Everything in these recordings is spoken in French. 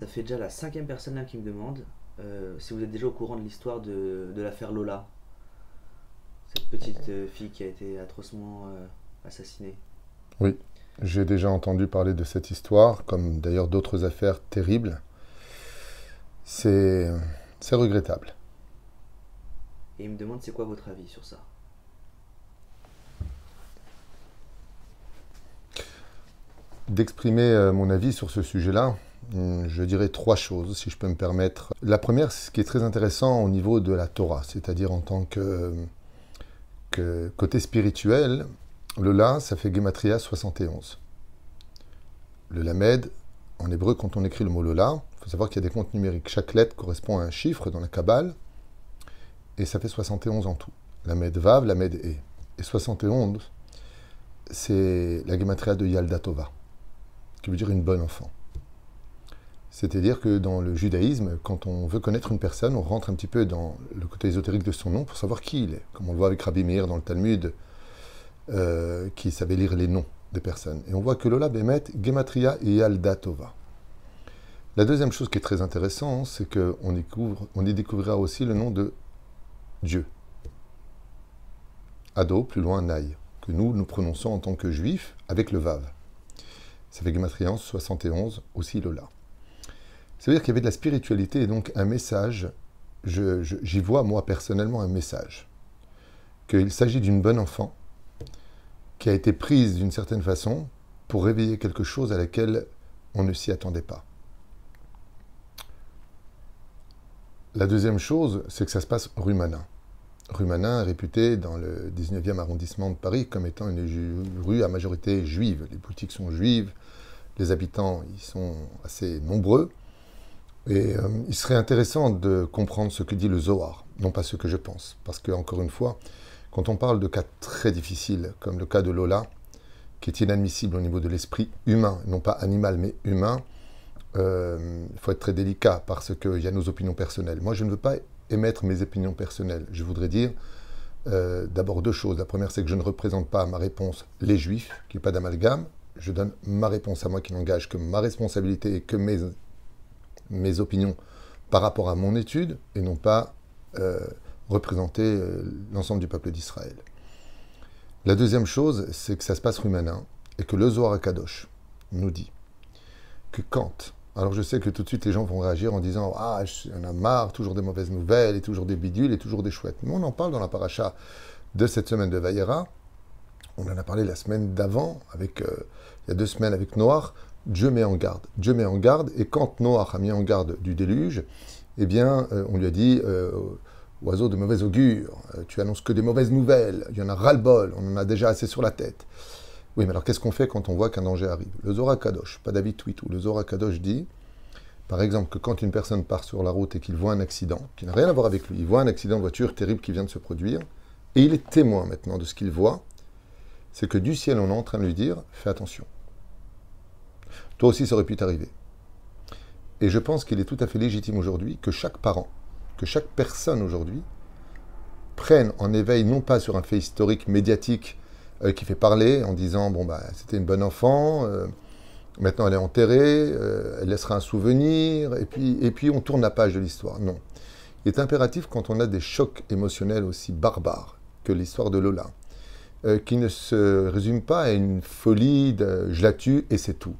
Ça fait déjà la cinquième personne là qui me demande euh, si vous êtes déjà au courant de l'histoire de, de l'affaire Lola. Cette petite euh, fille qui a été atrocement euh, assassinée. Oui, j'ai déjà entendu parler de cette histoire, comme d'ailleurs d'autres affaires terribles. C'est c'est regrettable. Et il me demande c'est quoi votre avis sur ça? D'exprimer euh, mon avis sur ce sujet-là, je dirais trois choses, si je peux me permettre. La première, c'est ce qui est très intéressant au niveau de la Torah, c'est-à-dire en tant que, côté spirituel, le La, ça fait Gematria 71. Le Lamed, en hébreu, quand on écrit le mot Lola, il faut savoir qu'il y a des comptes numériques. Chaque lettre correspond à un chiffre dans la Kabbale, et ça fait 71 en tout. Lamed Vav, Lamed E. Et 71, c'est la Gematria de Yaldatova, qui veut dire une bonne enfant. C'est-à-dire que dans le judaïsme, quand on veut connaître une personne, on rentre un petit peu dans le côté ésotérique de son nom pour savoir qui il est. Comme on le voit avec Rabbi Meir dans le Talmud, euh, qui savait lire les noms des personnes. Et on voit que Lola Bemet, Gematria et Yaldatova. La deuxième chose qui est très intéressante, c'est qu'on on y découvrira aussi le nom de Dieu. Ado, plus loin, Naï, que nous, nous prononçons en tant que juifs avec le Vav. Ça fait Gematria 71, aussi Lola. Ça veut dire qu'il y avait de la spiritualité et donc un message, j'y vois moi personnellement un message, qu'il s'agit d'une bonne enfant qui a été prise d'une certaine façon pour réveiller quelque chose à laquelle on ne s'y attendait pas. La deuxième chose, c'est que ça se passe rue Manin. Rue Manin est réputée dans le 19e arrondissement de Paris comme étant une rue à majorité juive. Les boutiques sont juives, les habitants y sont assez nombreux. Et euh, il serait intéressant de comprendre ce que dit le Zohar, non pas ce que je pense. Parce que, encore une fois, quand on parle de cas très difficiles, comme le cas de Lola, qui est inadmissible au niveau de l'esprit humain, non pas animal, mais humain, euh, il faut être très délicat parce qu'il y a nos opinions personnelles. Moi, je ne veux pas émettre mes opinions personnelles. Je voudrais dire euh, d'abord deux choses. La première, c'est que je ne représente pas ma réponse les juifs, qu'il n'y pas d'amalgame. Je donne ma réponse à moi qui n'engage que ma responsabilité et que mes, mes opinions par rapport à mon étude et non pas euh, représenter euh, l'ensemble du peuple d'Israël. La deuxième chose, c'est que ça se passe rue Manin et que le Zohar Kadosh nous dit que quand, alors je sais que tout de suite les gens vont réagir en disant Ah, en a marre, toujours des mauvaises nouvelles, et toujours des bidules, et toujours des chouettes. Mais on en parle dans la paracha de cette semaine de Vaïra. On en a parlé la semaine d'avant, avec, euh, il y a deux semaines avec Noir. Dieu met en garde. Dieu met en garde, et quand Noir a mis en garde du déluge, eh bien, euh, on lui a dit euh, Oiseau de mauvais augure, euh, tu annonces que des mauvaises nouvelles, il y en a ras-le-bol, on en a déjà assez sur la tête. Oui, mais alors qu'est-ce qu'on fait quand on voit qu'un danger arrive? Le Zohar Kadosh, pas David Twitou, le Zohar Kadosh dit, par exemple, que quand une personne part sur la route et qu'il voit un accident, qui n'a rien à voir avec lui, il voit un accident de voiture terrible qui vient de se produire, et il est témoin maintenant de ce qu'il voit, c'est que du ciel, on est en train de lui dire, fais attention. Toi aussi, ça aurait pu t'arriver. Et je pense qu'il est tout à fait légitime aujourd'hui que chaque parent, que chaque personne aujourd'hui, prenne en éveil, non pas sur un fait historique, médiatique, euh, qui fait parler en disant bon bah c'était une bonne enfant, euh, maintenant elle est enterrée, euh, elle laissera un souvenir, et puis, et puis on tourne la page de l'histoire. Non. Il est impératif quand on a des chocs émotionnels aussi barbares que l'histoire de Lola, qui ne se résume pas à une folie de je la tue et c'est tout.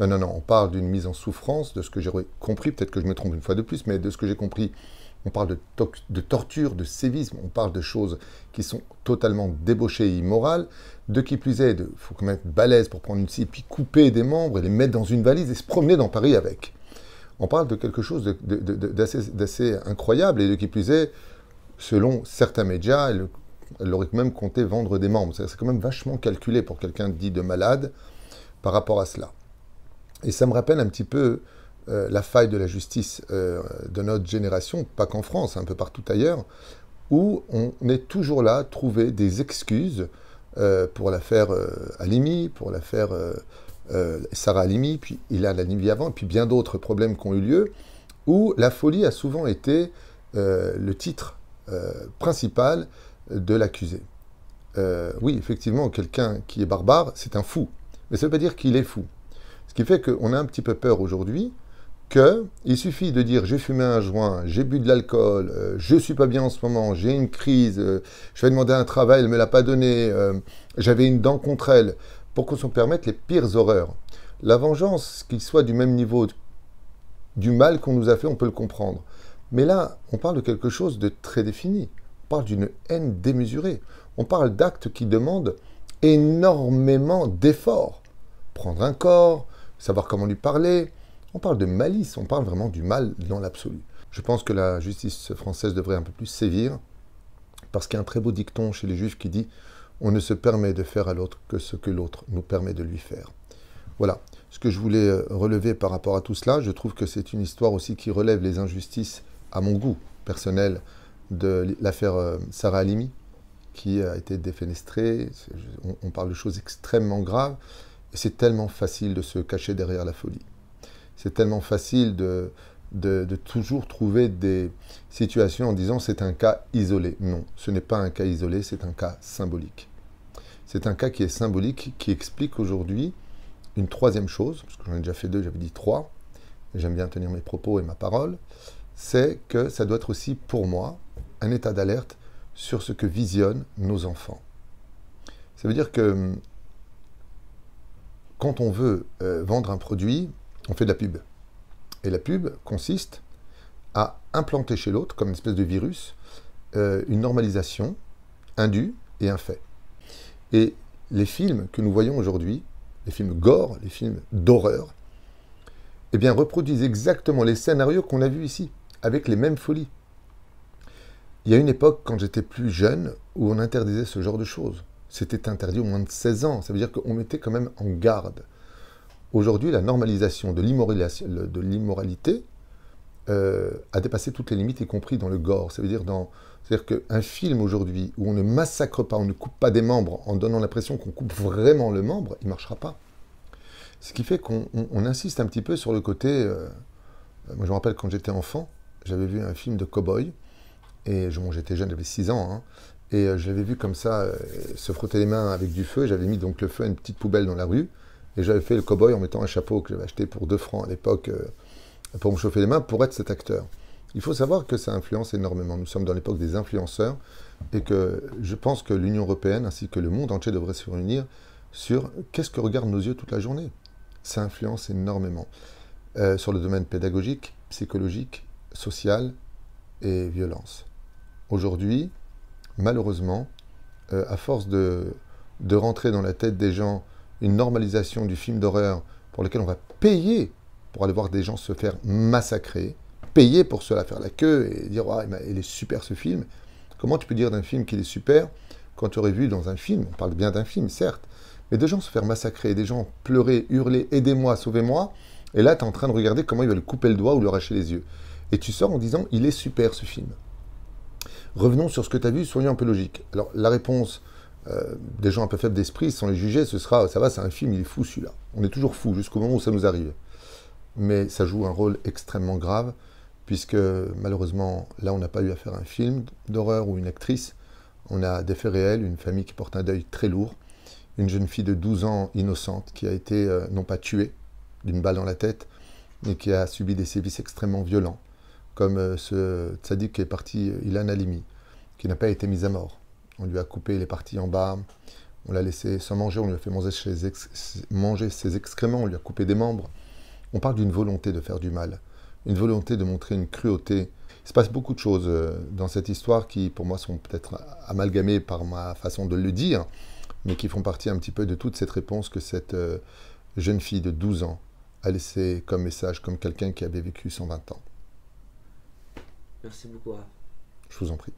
Non, non, non, on parle d'une mise en souffrance, de ce que j'ai compris, peut-être que je me trompe une fois de plus, mais de ce que j'ai compris, on parle de, to- de torture, de sévisme, on parle de choses qui sont totalement débauchées et immorales. De qui plus est, il faut quand même être balèze pour prendre une scie, puis couper des membres et les mettre dans une valise et se promener dans Paris avec. On parle de quelque chose d'assez incroyable, et de qui plus est, selon certains médias, elle, aurait même compté vendre des membres. C'est quand même vachement calculé pour quelqu'un dit de malade par rapport à cela. Et ça me rappelle un petit peu euh, la faille de la justice euh, de notre génération, pas qu'en France, un peu partout ailleurs, où on est toujours là à trouver des excuses euh, pour l'affaire Halimi, pour l'affaire Sarah Halimi, puis il a Halimi avant, et puis bien d'autres problèmes qui ont eu lieu, où la folie a souvent été le titre principal de l'accusé. Oui, effectivement, quelqu'un qui est barbare, c'est un fou. Mais ça ne veut pas dire qu'il est fou. Ce qui fait qu'on a un petit peu peur aujourd'hui que il suffit de dire j'ai fumé un joint, j'ai bu de l'alcool, euh, je suis pas bien en ce moment, j'ai une crise, euh, je vais demander un travail, elle me l'a pas donné, euh, j'avais une dent contre elle, pour qu'on se permette les pires horreurs. La vengeance, qu'il soit du même niveau du mal qu'on nous a fait, on peut le comprendre. Mais là, on parle de quelque chose de très défini. On parle d'une haine démesurée. On parle d'actes qui demandent énormément d'efforts. Prendre un corps, savoir comment lui parler, on parle de malice, on parle vraiment du mal dans l'absolu. Je pense que la justice française devrait un peu plus sévir, parce qu'il y a un très beau dicton chez les juifs qui dit On ne se permet de faire à l'autre que ce que l'autre nous permet de lui faire. Voilà ce que je voulais euh, relever par rapport à tout cela. Je trouve que c'est une histoire aussi qui relève les injustices, à mon goût personnel, de l'affaire euh, Sarah Halimi, qui a été défenestrée. On parle de choses extrêmement graves, c'est tellement facile de se cacher derrière la folie c'est tellement facile de, de, toujours trouver des situations en disant c'est un cas isolé. Non, ce n'est pas un cas isolé, c'est un cas symbolique. C'est un cas qui est symbolique, qui explique aujourd'hui une troisième chose, parce que j'en ai déjà fait deux, j'avais dit trois, j'aime bien tenir mes propos et ma parole, c'est que ça doit être aussi pour moi un état d'alerte sur ce que visionnent nos enfants. Ça veut dire que quand on veut euh, vendre un produit, on fait de la pub. Et la pub consiste à implanter chez l'autre, comme une espèce de virus, euh, une normalisation, un dû et un fait. Et les films que nous voyons aujourd'hui, les films gore, les films d'horreur, eh bien, reproduisent exactement les scénarios qu'on a vus ici, avec les mêmes folies. Il y a une époque, quand j'étais plus jeune, où on interdisait ce genre de choses. C'était interdit au moins de 16 ans. Ça veut dire qu'on mettait quand même en garde. Aujourd'hui, la normalisation de l'immoralité euh, a dépassé toutes les limites, y compris dans le gore. Ça veut dire c'est-à-dire qu'un film aujourd'hui où on ne massacre pas, on ne coupe pas des membres en donnant l'impression qu'on coupe vraiment le membre, il ne marchera pas. Ce qui fait qu'on insiste un petit peu sur le côté. Euh, moi, je me rappelle quand j'étais enfant, j'avais vu un film de cow-boy, et j'étais jeune, j'avais 6 ans, hein, et euh, je l'avais vu comme ça se frotter les mains avec du feu. J'avais mis donc le feu à une petite poubelle dans la rue. Et j'avais fait le cowboy en mettant un chapeau que j'avais acheté pour 2 francs à l'époque euh, pour me chauffer les mains pour être cet acteur. Il faut savoir que ça influence énormément. Nous sommes dans l'époque des influenceurs et que je pense que l'Union européenne ainsi que le monde entier devraient se réunir sur qu'est-ce que regardent nos yeux toute la journée. Ça influence énormément euh, sur le domaine pédagogique, psychologique, social et violence. Aujourd'hui, malheureusement, euh, à force de, rentrer dans la tête des gens une normalisation du film d'horreur pour lequel on va payer pour aller voir des gens se faire massacrer, payer pour cela, faire la queue et dire ah, il est super ce film. Comment tu peux dire d'un film qu'il est super quand tu aurais vu dans un film, on parle bien d'un film certes, mais des gens se faire massacrer, des gens pleurer, hurler, aidez-moi, sauvez-moi, et là tu es en train de regarder comment il va lui couper le doigt ou lui arracher les yeux. Et tu sors en disant il est super ce film. Revenons sur ce que tu as vu, soyons un peu logiques. Alors la réponse euh, des gens un peu faibles d'esprit, sans les juger, ce sera, ça va, c'est un film, il est fou celui-là. On est toujours fou jusqu'au moment où ça nous arrive. Mais ça joue un rôle extrêmement grave, puisque malheureusement, là, on n'a pas eu à faire un film d'horreur ou une actrice. On a des faits réels, une famille qui porte un deuil très lourd, une jeune fille de 12 ans innocente qui a été euh, non pas tuée d'une balle dans la tête, mais qui a subi des sévices extrêmement violents, comme euh, ce tzaddik qui est parti, Ilan Halimi, qui n'a pas été mis à mort on lui a coupé les parties en bas, on l'a laissé sans manger, on lui a fait manger ses, manger ses excréments, on lui a coupé des membres. On parle d'une volonté de faire du mal, une volonté de montrer une cruauté. Il se passe beaucoup de choses euh, dans cette histoire qui, pour moi, sont peut-être amalgamées par ma façon de le dire, mais qui font partie un petit peu de toute cette réponse que cette euh, jeune fille de 12 ans a laissé comme message, comme quelqu'un qui avait vécu 120 ans. Merci beaucoup. Je vous en prie.